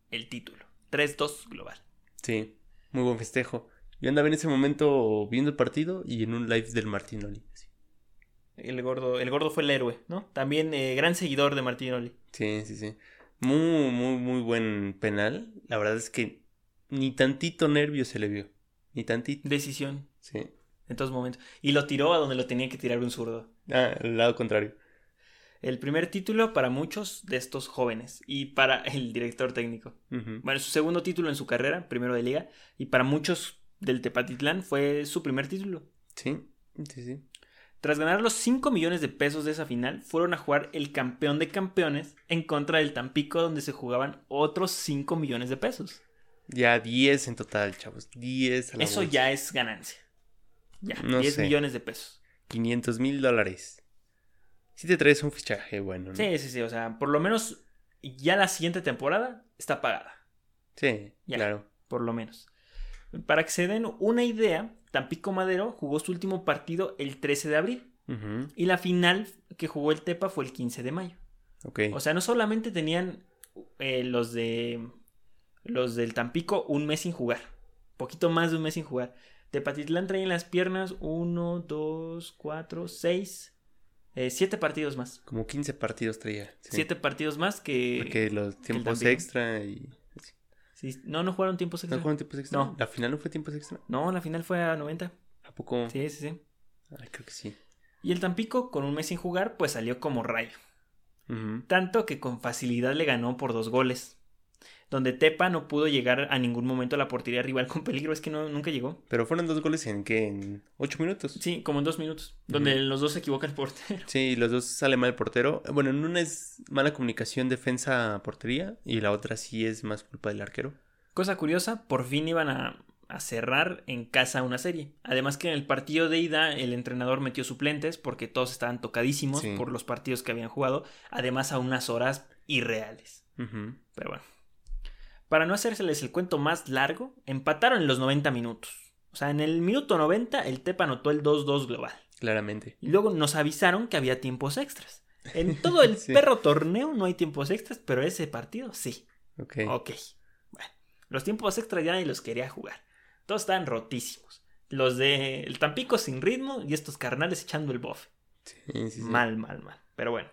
el título. 3-2 global.
Sí, muy buen festejo. Yo andaba en ese momento viendo el partido y en un live del Martinoli. así.
El gordo, el gordo fue el héroe, ¿no? También eh, gran seguidor de Martinoli.
Sí, sí, sí. Muy, muy, muy buen penal. La verdad es que ni tantito nervio se le vio. Ni tantito.
Decisión
Sí.
en todos momentos. Y lo tiró a donde lo tenía que tirar un zurdo.
Ah, al lado contrario.
El primer título para muchos de estos jóvenes y para el director técnico. Bueno, su segundo título en su carrera, primero de liga, y para muchos del Tepatitlán fue su primer título.
Sí, sí, sí.
Tras ganar los 5 millones de pesos de esa final, fueron a jugar el campeón de campeones en contra del Tampico, donde se jugaban otros 5 millones de pesos.
Ya 10 en total, chavos. 10 a la
Eso
bolsa.
ya es ganancia. Ya,
No
10
sé.
millones de pesos.
500 mil dólares. Si te traes un fichaje bueno, ¿no?
Sí, sí, sí. O sea, por lo menos ya la siguiente temporada está pagada.
Sí,
Ya.
claro.
Por lo menos. Para que se den una idea, Tampico Madero jugó su último partido el 13 de abril. Y la final que jugó el Tepa fue el 15 de mayo.
Ok.
O sea, no solamente tenían eh, los de los del Tampico un mes sin jugar. Poquito más de un mes sin jugar. Tepatitlán trae en las piernas uno, dos, cuatro, seis, eh, siete partidos más.
Como 15 partidos traía. sí.
Siete partidos más que...
Porque los tiempos extra y...
sí, no, no jugaron tiempos
¿No
extra.
fueron tiempos extra?
No.
¿La final no fue tiempos extra?
No, la final fue a 90.
¿A poco?
Sí, sí, sí.
Ay, creo que sí.
Y el Tampico, con un mes sin jugar, pues salió como rayo. Tanto que con facilidad le ganó por dos goles. Donde Tepa no pudo llegar a ningún momento a la portería rival con peligro, es que no, nunca llegó.
Pero fueron dos goles en qué? En 8 minutos.
Sí, como en dos minutos. Donde los dos se equivoca el portero.
Sí, los dos sale mal el portero. Bueno, en una es mala comunicación defensa-portería y la otra sí es más culpa del arquero.
Cosa curiosa, por fin iban a, a cerrar en casa una serie. Además que en el partido de ida el entrenador metió suplentes porque todos estaban tocadísimos
Sí.
por los partidos que habían jugado. Además a unas horas irreales. Pero bueno. Para no hacérseles el cuento más largo, empataron en los 90 minutos. O sea, en el minuto 90 el Tepa anotó el 2-2 global.
Claramente.
Y luego nos avisaron que había tiempos extras. En todo el
Sí.
perro torneo no hay tiempos extras, pero ese partido sí.
Ok.
Ok. Bueno, los tiempos extras ya nadie los quería jugar. Todos estaban rotísimos. Los de el Tampico sin ritmo y estos carnales echando el bofe.
Sí, sí, sí.
Mal, mal, mal. Pero bueno.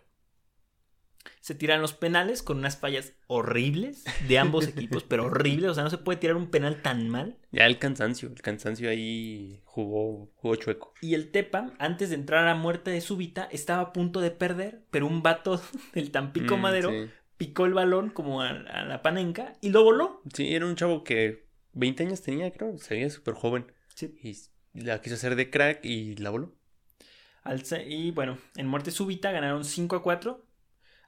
Se tiran los penales con unas fallas horribles de ambos equipos, pero horribles. O sea, no se puede tirar un penal tan mal.
Ya el cansancio. El cansancio ahí jugó, jugó chueco.
Y el Tepa, antes de entrar a la muerte de súbita, estaba a punto de perder, pero un vato del Tampico
Mm,
Madero
Sí.
picó el balón como a, a la panenca y lo voló.
Sí, era un chavo que 20 años tenía, creo. Se veía súper joven.
Sí.
Y la quiso hacer de crack y la voló.
Y bueno, en muerte súbita ganaron 5 a 4,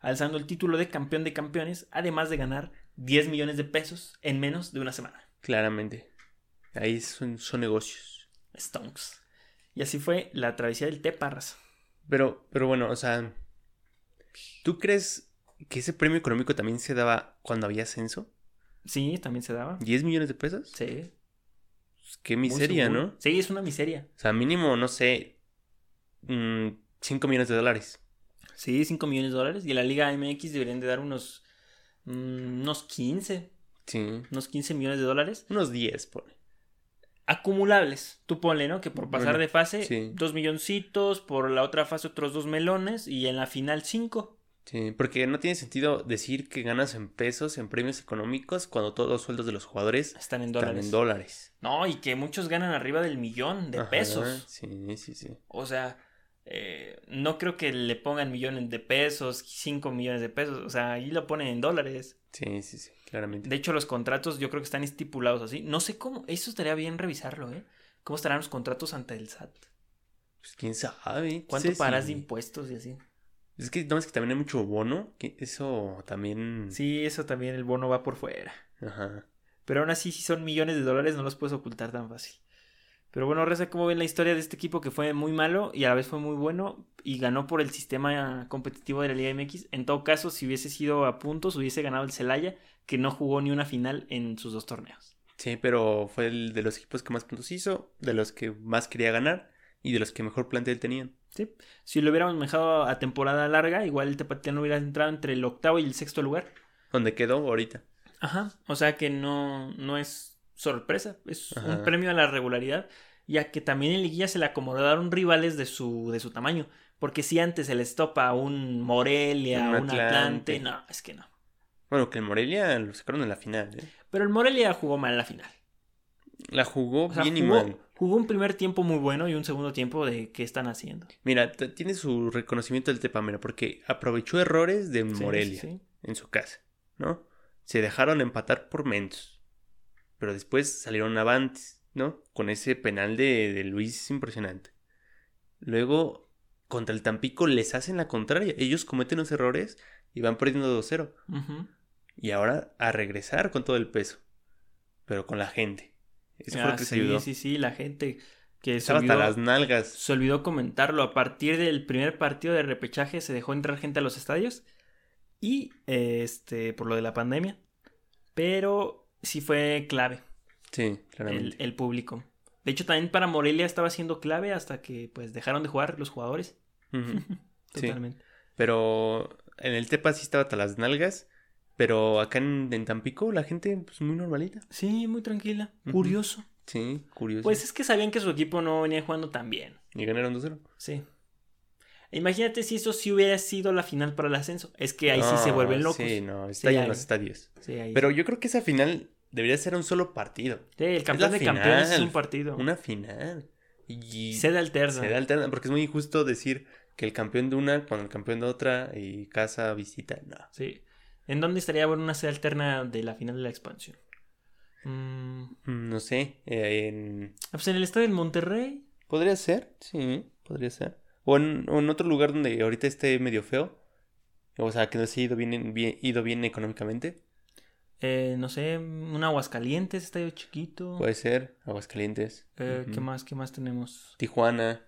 alzando el título de campeón de campeones, además de ganar 10 millones de pesos en menos de una semana.
Claramente. Ahí son, son negocios.
Stonks. Y así fue la travesía del Teparras.
Pero, pero bueno, o sea, ¿tú crees que ese premio económico también se daba cuando había ascenso?
Sí, también se daba.
¿10 millones de pesos?
Sí.
Pues qué miseria. ¿no?
Sí, es una miseria.
O sea, mínimo, no sé, 5 millones de dólares.
Sí, 5 millones de dólares. Y en la Liga MX deberían de dar unos, mm, unos 15,
Sí.
unos 15 millones de dólares.
Unos 10, pone.
Acumulables. Tú ponle, ¿no? Que por pasar
Bueno,
de fase,
sí.
dos milloncitos, por la otra fase otros dos melones y en la final cinco.
Sí, porque no tiene sentido decir que ganas en pesos, en premios económicos, cuando todos los sueldos de los jugadores
Están en
están
dólares.
en dólares.
No, y que muchos ganan arriba del millón de
Ajá,
pesos.
Sí, sí, sí.
O sea, eh, no creo que le pongan millones de pesos, 5 millones de pesos. O sea, ahí lo ponen en dólares.
Sí, sí, sí, claramente.
De hecho, los contratos yo creo que están estipulados así. No sé cómo. Eso estaría bien revisarlo, ¿eh? ¿Cómo estarán los contratos ante el SAT?
Pues quién sabe.
¿Cuánto
Sí, sí.
pagas de impuestos y así?
Es que no es que también hay mucho bono, que eso también.
Sí, eso también, el bono va por fuera.
Ajá.
Pero aún así, si son millones de dólares, no los puedes ocultar tan fácil. Pero bueno, Reza, ¿cómo ven la historia de este equipo que fue muy malo y a la vez fue muy bueno y ganó por el sistema competitivo de la Liga MX? En todo caso, si hubiese sido a puntos, hubiese ganado el Celaya, que no jugó ni una final en sus dos torneos.
Sí, pero fue el de los equipos que más puntos hizo, de los que más quería ganar y de los que mejor plantel tenían.
¿sí? Si lo hubiéramos dejado a temporada larga, igual el Tepatitlán hubiera entrado entre el octavo y el sexto lugar.
Donde quedó ahorita.
Ajá, o sea que no, no es sorpresa, es un premio a la regularidad, ya que también en liguilla se le acomodaron rivales de su, de su tamaño, porque si antes se les topa a un Morelia,
Un
a un Atlante,
Atlante.
no, es que no.
Bueno, que el Morelia lo sacaron en la final, ¿eh?
Pero el Morelia jugó mal la final.
La jugó
O sea,
bien y mal.
jugó un primer tiempo muy bueno y un segundo tiempo de qué están haciendo.
Mira, tiene su reconocimiento el Tepa, mira, porque aprovechó errores de
Sí,
Morelia
sí, sí.
en su casa, ¿no? Se dejaron empatar por mentos. Pero después salieron avantes, ¿no? Con ese penal de, de Luis impresionante. Luego, contra el Tampico les hacen la contraria. Ellos cometen los errores y van perdiendo 2-0.
Ujú.
Y ahora a regresar con todo el peso. Pero con la gente. Eso fue
Ah,
lo que se
sí,
ayudó.
sí, sí, la gente que se
Estaba hasta
olvidó-
las nalgas.
Se olvidó comentarlo. A partir del primer partido de repechaje se dejó entrar gente a los estadios. Y eh, este, por lo de la pandemia. Pero sí fue clave
Sí, claramente.
el público. De hecho, también para Morelia estaba siendo clave hasta que pues dejaron de jugar los jugadores.
Sí.
Totalmente.
Pero en el Tepa sí estaba hasta las nalgas. Pero acá en, en Tampico la gente, pues muy normalita.
Sí, muy tranquila. Curioso.
Sí, curioso.
Pues es que sabían que su equipo no venía jugando tan bien.
Y ganaron 2-0.
Sí. Imagínate si eso sí hubiera sido la final para el ascenso. Es que ahí sí se vuelven locos.
Sí, no, estallan
ahí-
los estadios.
Sí, ahí
Pero
sí.
yo creo que esa final debería ser un solo partido.
Sí, el campeón de campeones es un partido.
Una final. Y
Sede alterna.
se da alterna, porque es muy injusto decir que el campeón de una con el campeón de otra y casa visita. No.
Sí. ¿En dónde estaría bueno una sede alterna de la final de la expansión? Mm,
Mm, No sé. eh, en...
pues en el estadio del Monterrey.
Podría ser, sí, podría ser. O en, o en otro lugar donde ahorita esté medio feo. O sea, que no se ha ido bien, bien- ido bien económicamente.
Eh, no sé, un Aguascalientes, estadio chiquito.
Puede ser. Aguascalientes.
Eh. ¿Qué más? ¿Qué más tenemos?
Tijuana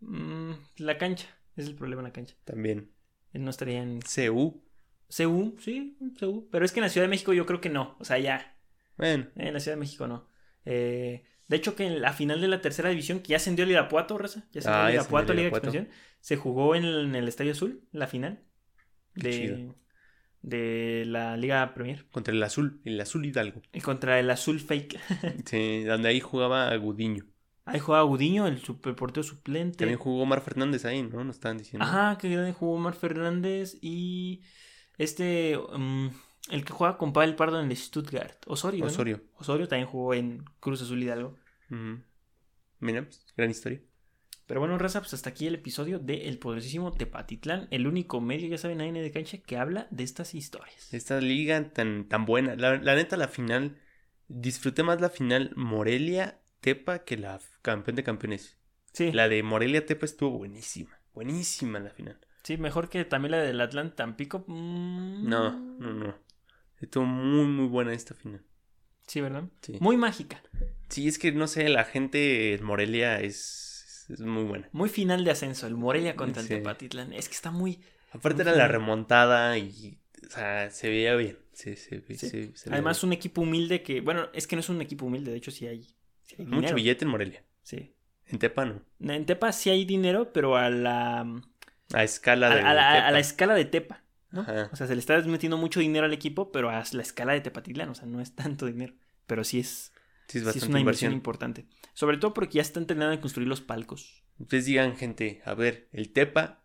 Mm, la cancha. Es el problema la cancha.
también.
Eh, No estaría en
CU.
CU, sí, CU. Pero es que en la Ciudad de México yo creo que no. O sea, ya.
Bueno,
Eh, En la Ciudad de México no. Eh, de hecho, que en la final de la tercera división, que ya ascendió el Irapuato, Raza, ya ascendió
Ah,
el Irapuato, Liga. Expansión, se jugó en el, en el Estadio Azul, la final
Qué
de,
chido.
De la Liga Premier.
Contra el azul, el azul Hidalgo.
Y contra el Azul Fake.
Sí, donde ahí jugaba Gudiño.
Ahí jugaba Gudiño, el portero suplente.
También jugó Omar Fernández ahí, ¿no? Nos estaban diciendo.
Ajá, que grande jugó Omar Fernández y este, mm, el que juega con Pavel Pardo en el Stuttgart, Osorio. ¿no?
Osorio.
Osorio también jugó en Cruz Azul Hidalgo.
Mira, pues, gran historia.
Pero bueno, Raza, pues hasta aquí el episodio de El Poderosísimo Tepatitlán, el único medio, ya saben, en de cancha que habla de estas historias.
Esta liga tan, tan buena. La, la neta, la final. Disfruté más la final Morelia-Tepa que la campeón de campeones.
Sí,
La de Morelia-Tepa estuvo buenísima. Buenísima la final.
sí, mejor que también la del Atlante Tampico. mm,
No, no, no. Estuvo muy, muy buena esta final.
Sí, ¿verdad?
Sí.
Muy mágica,
Sí, es que no sé, la gente en Morelia es, es muy buena.
muy final de ascenso, el Morelia contra el
Sí.
Tepatitlán. Es que está muy...
Aparte
Muy
era la remontada y, o sea, se veía bien. Sí, sí,
Sí.
se
Además,
bien.
un equipo humilde que, bueno, es que no es un equipo humilde, de hecho sí hay, sí hay
mucho
dinero.
billete en Morelia.
Sí.
En Tepa no.
En Tepa sí hay dinero, pero a la,
A escala de
a la, a
Tepa.
la escala de Tepa. ¿no? O sea, se le está metiendo mucho dinero al equipo, pero a la escala de Tepatitlán, o sea, no es tanto dinero. Pero sí es,
Sí, es
sí es una inversión
inversión.
importante. Sobre todo porque ya están terminando de construir los palcos.
Ustedes digan, gente, a ver, ¿el Tepa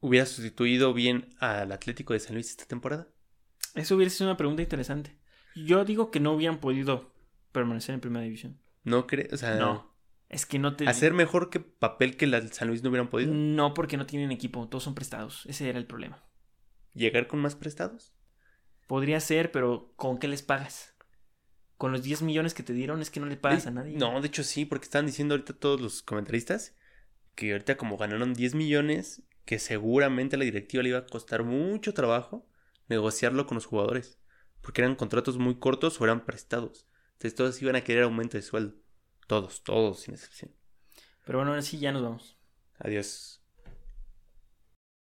hubiera sustituido bien al Atlético de San Luis esta temporada?
Eso hubiera sido una pregunta interesante. Yo digo que no hubieran podido permanecer en primera división.
¿No crees? O sea,
No. Es que no te...
hacer mejor que papel que la San Luis no hubieran podido.
No, porque no tienen equipo, todos son prestados. Ese era el problema.
¿Llegar con más prestados?
Podría ser, pero ¿con qué les pagas? Con los 10 millones que te dieron es que no le pagas
De-
a nadie.
No, de hecho sí, porque estaban diciendo ahorita todos los comentaristas que ahorita como ganaron 10 millones, que seguramente a la directiva le iba a costar mucho trabajo negociarlo con los jugadores, porque eran contratos muy cortos o eran prestados. Entonces todos iban a querer aumento de sueldo. Todos, todos, sin excepción.
Pero bueno, ahora sí ya nos vamos.
Adiós.